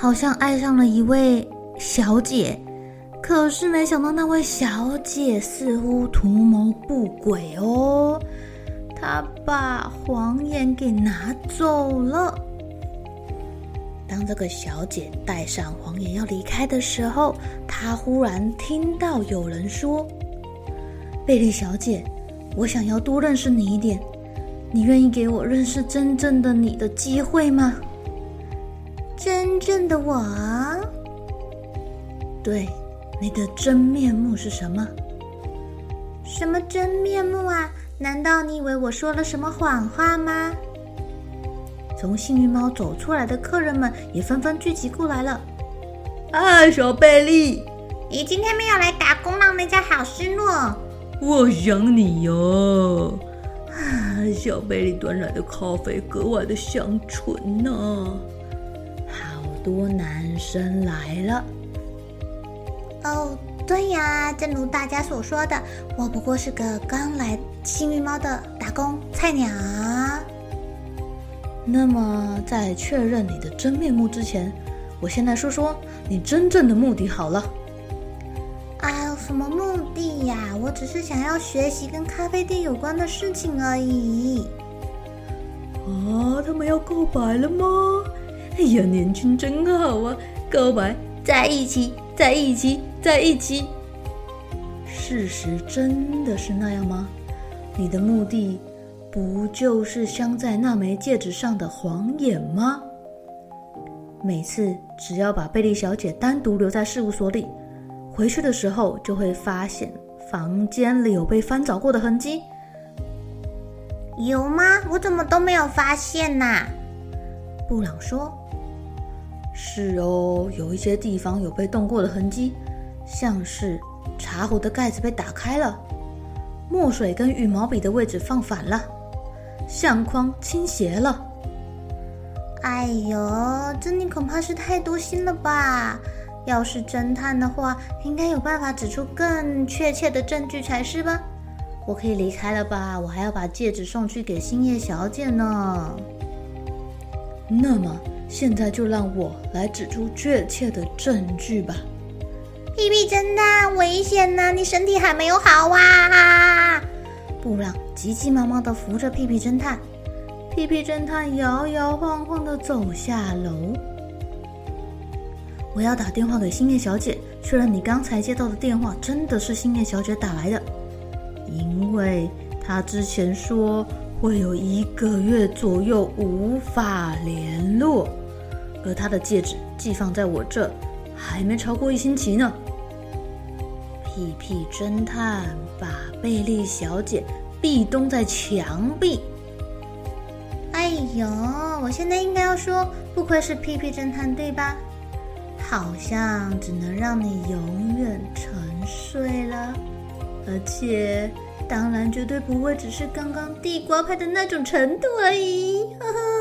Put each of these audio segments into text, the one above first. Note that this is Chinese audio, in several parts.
好像爱上了一位小姐，可是没想到那位小姐似乎图谋不轨哦，她把黄眼给拿走了。当这个小姐戴上黄眼要离开的时候，她忽然听到有人说：“贝利小姐，我想要多认识你一点，你愿意给我认识真正的你的机会吗？”真正的我，对，你的真面目是什么？什么真面目啊？难道你以为我说了什么谎话吗？从幸运猫走出来的客人们也纷纷聚集过来了。啊，小贝利，你今天没有来打工，让人家好失落。我想你哟。啊，小贝利端来的咖啡格外的香醇呢、啊。多男生来了哦，对呀，正如大家所说的，我不过是个刚来幸运猫的打工菜鸟。那么，在确认你的真面目之前，我先来说说你真正的目的好了。啊，什么目的呀？我只是想要学习跟咖啡店有关的事情而已。啊，他们要告白了吗？哎呀，年轻真好啊！告白，在一起，在一起，在一起。事实真的是那样吗？你的目的不就是镶在那枚戒指上的黄眼吗？每次只要把贝利小姐单独留在事务所里，回去的时候就会发现房间里有被翻找过的痕迹。有吗？我怎么都没有发现呢？布朗说。是哦，有一些地方有被动过的痕迹，像是茶壶的盖子被打开了，墨水跟羽毛笔的位置放反了，相框倾斜了。哎呦，这你恐怕是太多心了吧？要是侦探的话，应该有办法指出更确切的证据才是吧？我可以离开了吧？我还要把戒指送去给星夜小姐呢。那么。现在就让我来指出确切的证据吧。屁屁侦探，危险呐！你身体还没有好啊！布朗急急忙忙的扶着屁屁侦探，屁屁侦探摇摇晃晃的走下楼。我要打电话给星夜小姐，确认你刚才接到的电话真的是星夜小姐打来的，因为她之前说。会有一个月左右无法联络，而他的戒指寄放在我这，还没超过一星期呢。屁屁侦探把贝利小姐壁咚在墙壁。哎呦，我现在应该要说，不愧是屁屁侦探，对吧？好像只能让你永远沉睡了，而且。当然，绝对不会只是刚刚地瓜派的那种程度而已。呵呵。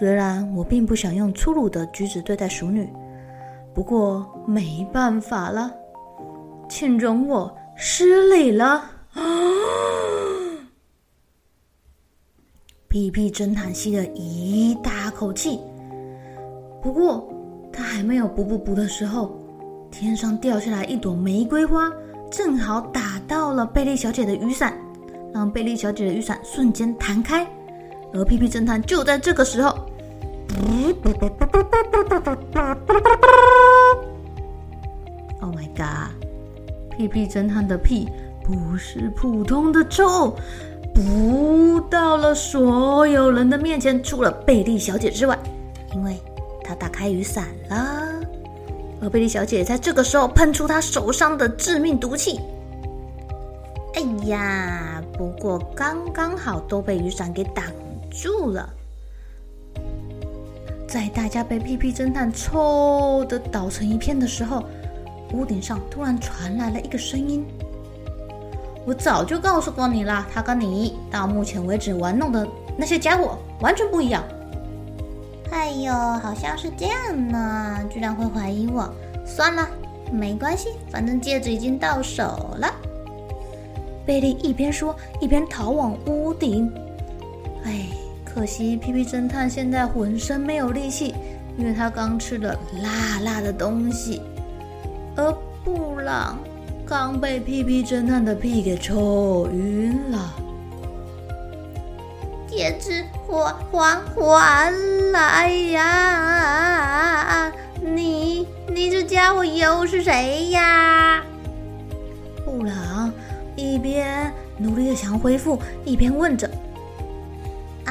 虽然我并不想用粗鲁的举止对待熟女，不过没办法了，请容我失礼了。啊！屁屁侦探吸了一大口气，不过他还没有补补补的时候。天上掉下来一朵玫瑰花，正好打到了贝利小姐的雨伞，让贝利小姐的雨伞瞬间弹开。而屁屁侦探就在这个时候，！Oh my god！屁屁侦探的屁不是普通的臭，不到了所有人的面前，除了贝利小姐之外，因为她打开雨伞了。而贝利小姐在这个时候喷出她手上的致命毒气。哎呀，不过刚刚好都被雨伞给挡住了。在大家被屁屁侦探臭的倒成一片的时候，屋顶上突然传来了一个声音：“我早就告诉过你了，他跟你到目前为止玩弄的那些家伙完全不一样。”哎呦，好像是这样呢，居然会怀疑我。算了，没关系，反正戒指已经到手了。贝利一边说，一边逃往屋顶。哎。可惜屁屁侦探现在浑身没有力气，因为他刚吃了辣辣的东西，而布朗刚被屁屁侦探的屁给抽晕了。戒指还还还来呀！你你这家伙又是谁呀？布朗一边努力的想要恢复，一边问着。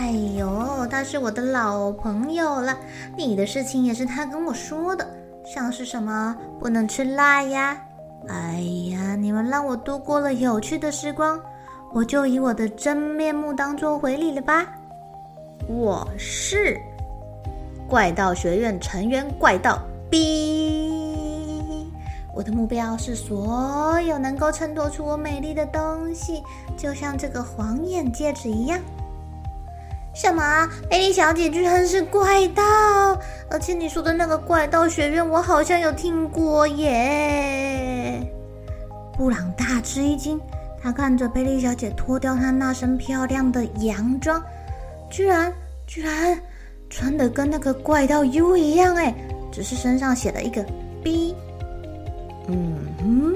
哎呦，他是我的老朋友了。你的事情也是他跟我说的，像是什么不能吃辣呀？哎呀，你们让我度过了有趣的时光，我就以我的真面目当做回礼了吧。我是怪盗学院成员怪盗 B，我的目标是所有能够衬托出我美丽的东西，就像这个黄眼戒指一样。什么？贝利小姐居然是怪盗！而且你说的那个怪盗学院，我好像有听过耶。布朗大吃一惊，他看着贝利小姐脱掉她那身漂亮的洋装，居然居然穿的跟那个怪盗 U 一样哎，只是身上写了一个 B。嗯哼，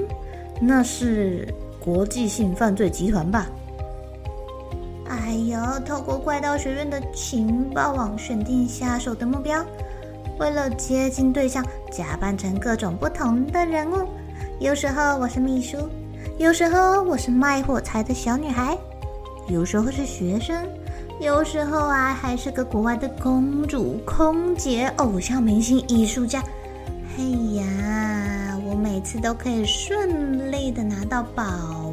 那是国际性犯罪集团吧？还有，透过怪盗学院的情报网选定下手的目标，为了接近对象，假扮成各种不同的人物。有时候我是秘书，有时候我是卖火柴的小女孩，有时候是学生，有时候啊还是个国外的公主、空姐、偶像明星、艺术家。哎呀，我每次都可以顺利的拿到宝。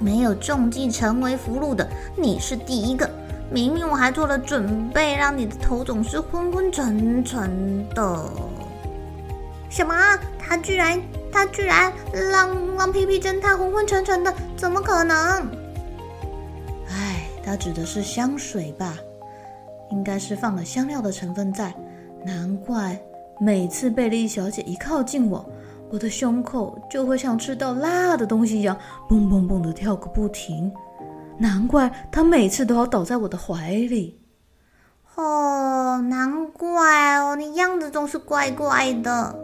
没有中计成为俘虏的，你是第一个。明明我还做了准备，让你的头总是昏昏沉沉的。什么？他居然他居然让让屁屁侦探昏昏沉沉的？怎么可能？哎，他指的是香水吧？应该是放了香料的成分在。难怪每次贝利小姐一靠近我。我的胸口就会像吃到辣的东西一样，蹦蹦蹦的跳个不停。难怪他每次都要倒在我的怀里。哦，难怪哦，你样子总是怪怪的。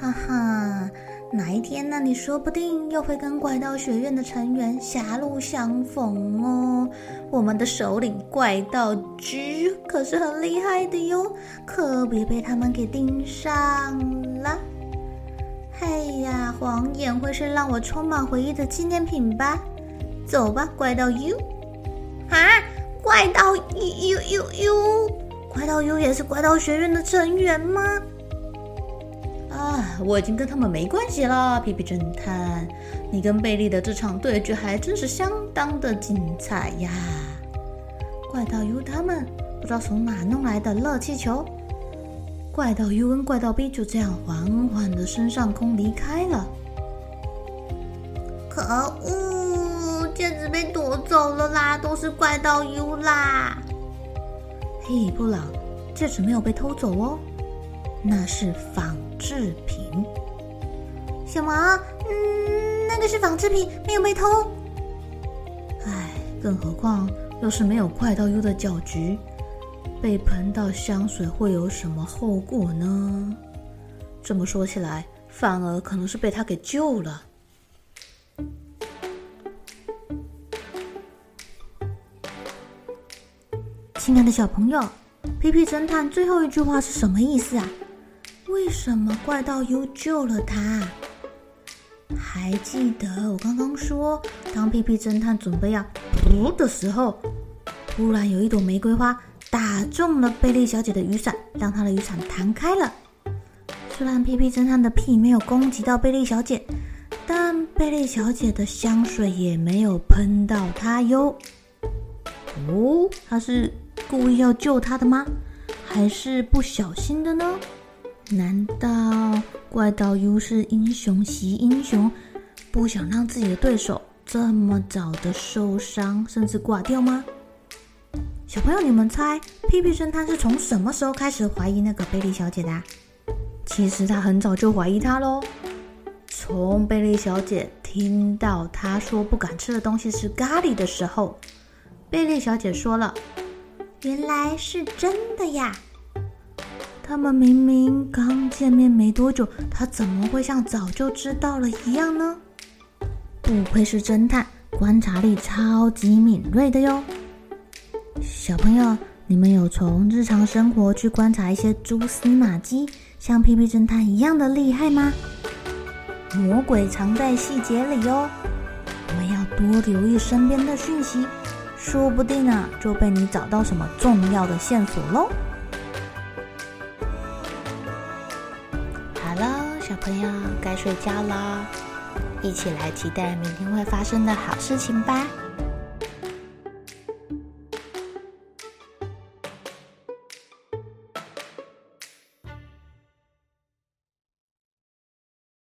哈哈，哪一天呢？你说不定又会跟怪盗学院的成员狭路相逢哦。我们的首领怪盗 G 可是很厉害的哟，可别被他们给盯上了。哎呀，黄眼会是让我充满回忆的纪念品吧？走吧，怪盗 U！啊，怪盗 U U U U！怪盗 U 也是怪盗学院的成员吗？啊，我已经跟他们没关系了，皮皮侦探，你跟贝利的这场对决还真是相当的精彩呀！怪盗 U 他们不知道从哪弄来的热气球。怪盗 U 跟怪盗 B 就这样缓缓的升上空离开了。可恶，戒指被夺走了啦！都是怪盗 U 啦！嘿，布朗，戒指没有被偷走哦，那是仿制品。什么？嗯，那个是仿制品，没有被偷。唉，更何况要是没有怪盗 U 的搅局。被喷到香水会有什么后果呢？这么说起来，反而可能是被他给救了。亲爱的小朋友，屁屁侦探最后一句话是什么意思啊？为什么怪盗 U 救了他？还记得我刚刚说，当屁屁侦探准备要扑的时候，突然有一朵玫瑰花打中了贝利小姐的雨伞，让她的雨伞弹开了。虽然屁屁侦探的屁没有攻击到贝利小姐，但贝利小姐的香水也没有喷到她哟。哦，她是故意要救她的吗？还是不小心的呢？难道怪盗 U 是英雄惜英雄，不想让自己的对手这么早的受伤，甚至挂掉吗？小朋友，你们猜屁屁侦探是从什么时候开始怀疑那个贝利小姐的？其实他很早就怀疑她喽。从贝利小姐听到他说不敢吃的东西是咖喱的时候，贝利小姐说了：“原来是真的呀！”他们明明刚见面没多久，他怎么会像早就知道了一样呢？不愧是侦探，观察力超级敏锐的哟。小朋友，你们有从日常生活去观察一些蛛丝马迹？像屁屁侦探一样的厉害吗？魔鬼藏在细节里哟，我们要多留意身边的讯息，说不定啊就被你找到什么重要的线索喽。好了，小朋友该睡觉啦，一起来期待明天会发生的好事情吧。